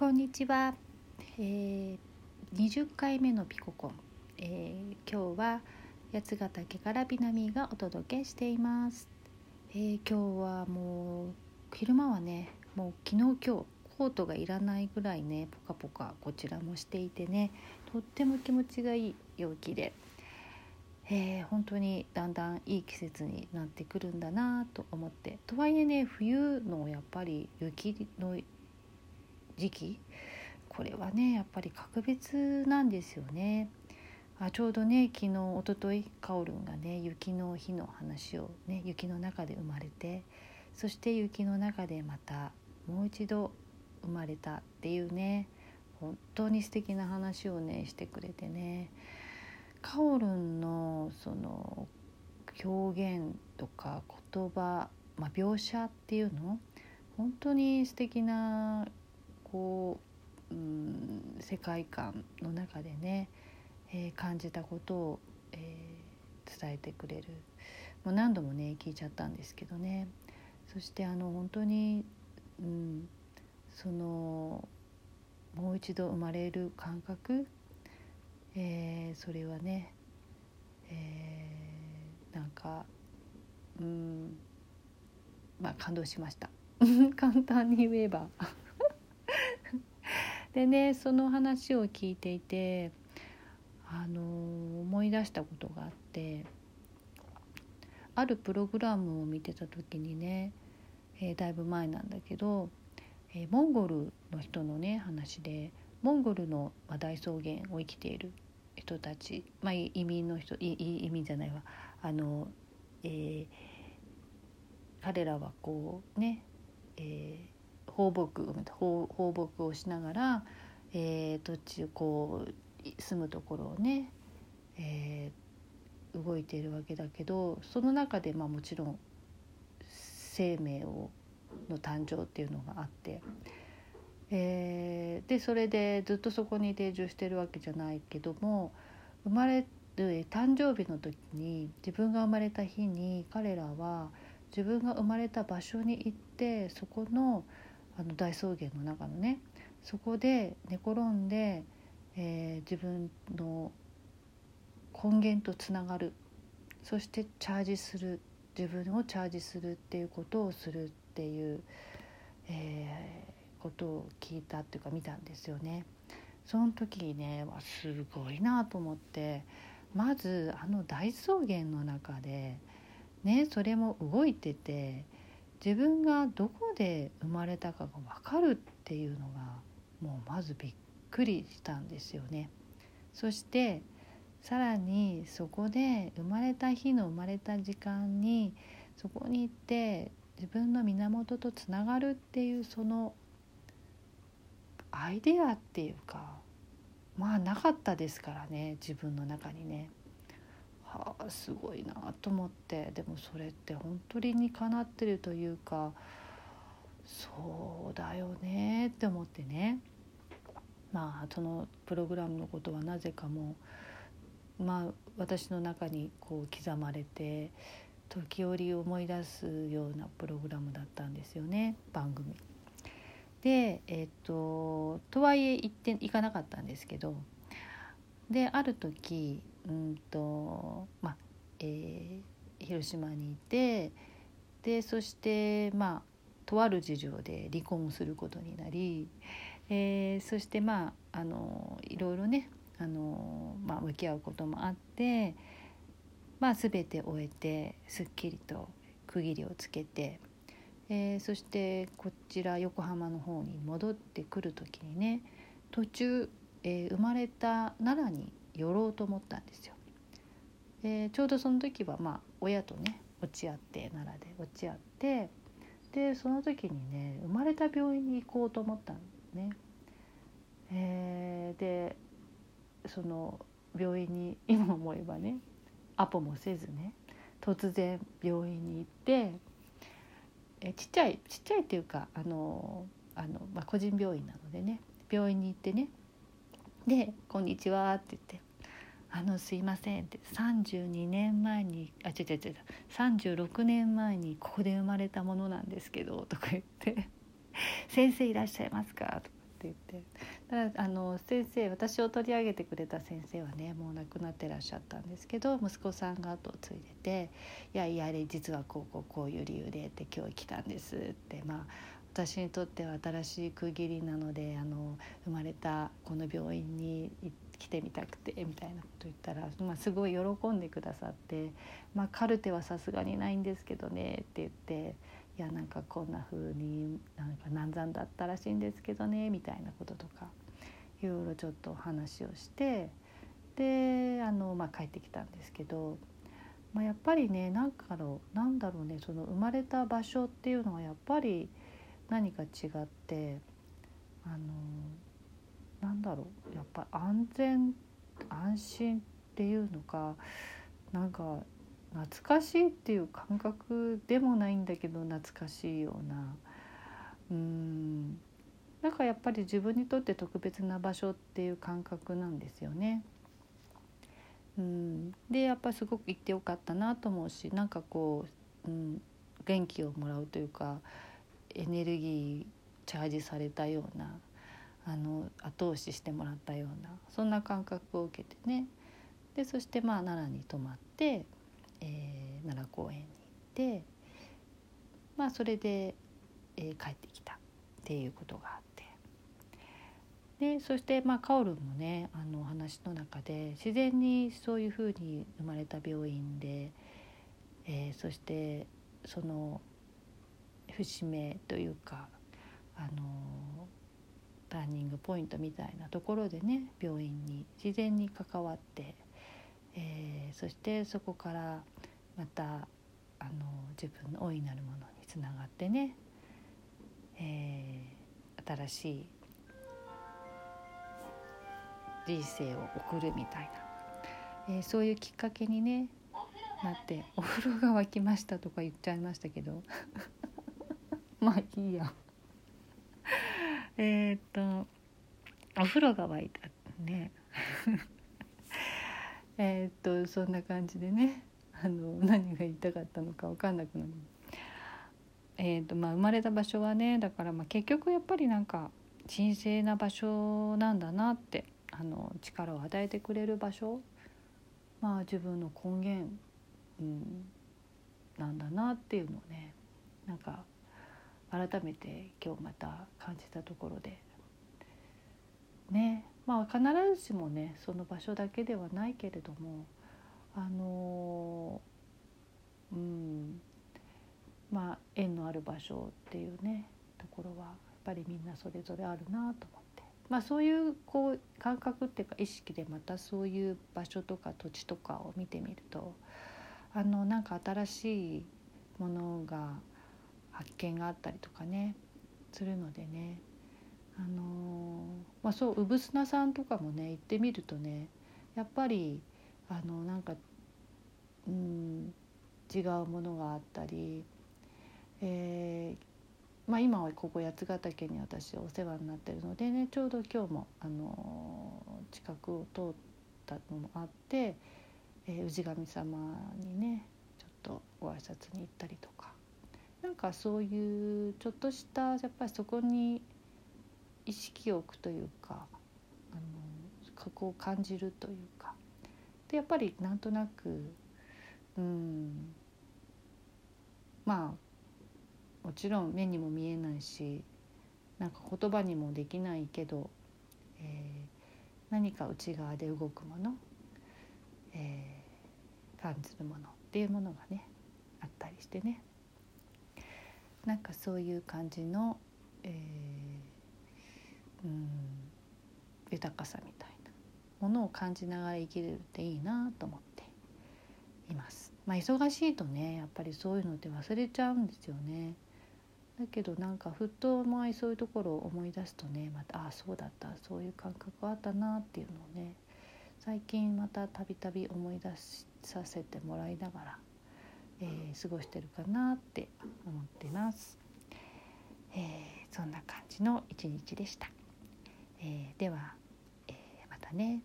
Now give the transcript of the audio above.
こんにちは、えー、20回目のピココン、えー、今日は八ヶ岳からビナミがお届けしています、えー、今日はもう昼間はねもう昨日今日コートがいらないぐらいねポカポカこちらもしていてねとっても気持ちがいい陽気で、えー、本当にだんだんいい季節になってくるんだなと思って。とはいえね冬のやっぱり雪の時期。これはねやっぱり格別なんですよね。あちょうどね昨日おとといカオルンがね雪の日の話をね雪の中で生まれてそして雪の中でまたもう一度生まれたっていうね本当に素敵な話をねしてくれてね。カオルンのその表現とか言葉、まあ、描写っていうの？本当に素敵なこう、うん、世界観の中でね、えー、感じたことを、えー、伝えてくれる。もう何度もね聞いちゃったんですけどね。そしてあの本当に、うん、そのもう一度生まれる感覚、えー、それはね、えー、なんかうんまあ感動しました。簡単に言えば。でねその話を聞いていてあの思い出したことがあってあるプログラムを見てた時にね、えー、だいぶ前なんだけど、えー、モンゴルの人のね話でモンゴルの、大草原を生きている人たち、まあ、移民の人移民じゃないわ。あの、えー、彼らはこうね、えー、放牧放牧をしながら、えー、土地こう住むところをね、えー、動いているわけだけどその中で、まあ、もちろん生命をの誕生っていうのがあって、えー、でそれでずっとそこに定住してるわけじゃないけども生まれる誕生日の時に自分が生まれた日に彼らは自分が生まれた場所に行ってそこのあの大草原の中のねそこで寝転んで、えー、自分の根源とつながる。そしてチャージする。自分をチャージするっていうことをするっていう、えー、ことを聞いたっていうか見たんですよね。その時にねすごいなと思って。まずあの大草原の中でねそれも動いてて自分がどこで生まれたかが分かるっていうのがもうまずびっくりしたんですよね。そしてさらにそこで生まれた日の生まれた時間にそこに行って自分の源とつながるっていうそのアイデアっていうかまあなかったですからね自分の中にね。すごいなと思ってでもそれって本当ににかなってるというかそうだよねって思ってねまあそのプログラムのことはなぜかもまあ私の中にこう刻まれて時折思い出すようなプログラムだったんですよね番組。でえっ、ととはいえ行って行かなかったんですけどである時うんとまあえー、広島にいてでそしてまあとある事情で離婚することになり、えー、そしてまああのいろいろねあの、まあ、向き合うこともあって、まあ、全て終えてすっきりと区切りをつけて、えー、そしてこちら横浜の方に戻ってくる時にね途中、えー、生まれた奈良に寄ろうと思ったんですよ。でちょうどその時はまあ親とね落ち合って奈良で落ち合ってでその時にね生まれた病院に行こうと思ったのね。えー、でその病院に今思えばねアポもせずね突然病院に行ってえちっちゃいちっちゃいっていうかあのあの、まあ、個人病院なのでね病院に行ってねで「こんにちは」って言ってあのすいません」って32年前にあ違う違う違う36年前にここで生まれたものなんですけど」とか言って「先生いらっしゃいますか?」とかって言ってだからあの先生私を取り上げてくれた先生はねもう亡くなってらっしゃったんですけど息子さんが後を継いでて「いやいやあれ実はこうこうこういう理由で」って今日来たんですってまあ私にとっては新しい区切りなのであの生まれたこの病院に来てみたくてみたいなこと言ったら、まあ、すごい喜んでくださって「まあ、カルテはさすがにないんですけどね」って言って「いやなんかこんな風になんか難産だったらしいんですけどね」みたいなこととかいろいろちょっと話をしてであの、まあ、帰ってきたんですけど。まあ、やっぱりね何かのなんだろうねその生まれた場所っていうのはやっぱり何か違ってあのなんだろうやっぱ安全安心っていうのかなんか懐かしいっていう感覚でもないんだけど懐かしいような。うん。なんかやっぱり自分にとって特別な場所っていう感覚なんですよね。うん、でやっぱすごく行ってよかったなと思うしなんかこう、うん、元気をもらうというかエネルギーチャージされたようなあの後押ししてもらったようなそんな感覚を受けてね。でそしてまあ奈良に泊まって、えー、奈良公園に行ってまあそれで、えー、帰ってきたっていうことがあって。でそしてまあカオルもねあの話の中で自然にそういうふうに生まれた病院で、えー、そしてその節目というかあのターニングポイントみたいなところでね病院に自然に関わって、えー、そしてそこからまたあの自分の大いなるものにつながってね、えー、新しい人生を送るみたいな、えー、そういうきっかけにねなってお風呂が沸きましたとか言っちゃいましたけど。まあいいや。えっとお風呂が沸いたね。えっとそんな感じでねあの何が言いたかったのか分かんなくなる。えーとまあ、生まれた場所はねだからまあ結局やっぱりなんか神聖な場所なんだなってあの力を与えてくれる場所、まあ、自分の根源、うん、なんだなっていうのをねなんか改めて今日また感じたところで。ねまあ必ずしもねその場所だけではないけれどもあのうんまあ縁のある場所っていうねところはやっぱりみんなそれぞれあるなと思って、まあ、そういうこう感覚っていうか意識でまたそういう場所とか土地とかを見てみるとあのなんか新しいものが発見があったりとかねするのでね。あのまあそう産砂さんとかもね行ってみるとねやっぱりあのなんかうん違うものがあったり、えーまあ、今はここ八ヶ岳に私お世話になってるのでねちょうど今日もあの近くを通ったのもあって、えー、氏神様にねちょっとご挨拶に行ったりとか。なんかそういうちょっとしたやっぱりそこに意識を置くというかあの過去を感じるというか。でやっぱりなんとなくうんまあもちろん目にも見えないしなんか言葉にもできないけど、えー、何か内側で動くもの、えー、感じるものっていうものがねあったりしてね。なんかそういう感じの、えー、うん豊かさみたいなものを感じながら生きれるっていいなと思っています。まあ、忙しいとねやっぱりそういうのって忘れちゃうんですよね。だけどなんかふっと前そういうところを思い出すとねまたああそうだったそういう感覚あったなっていうのをね最近またたびたび思い出させてもらいながらえー、過ごしてるかなって思ってます、えー、そんな感じの一日でした、えー、では、えまたね。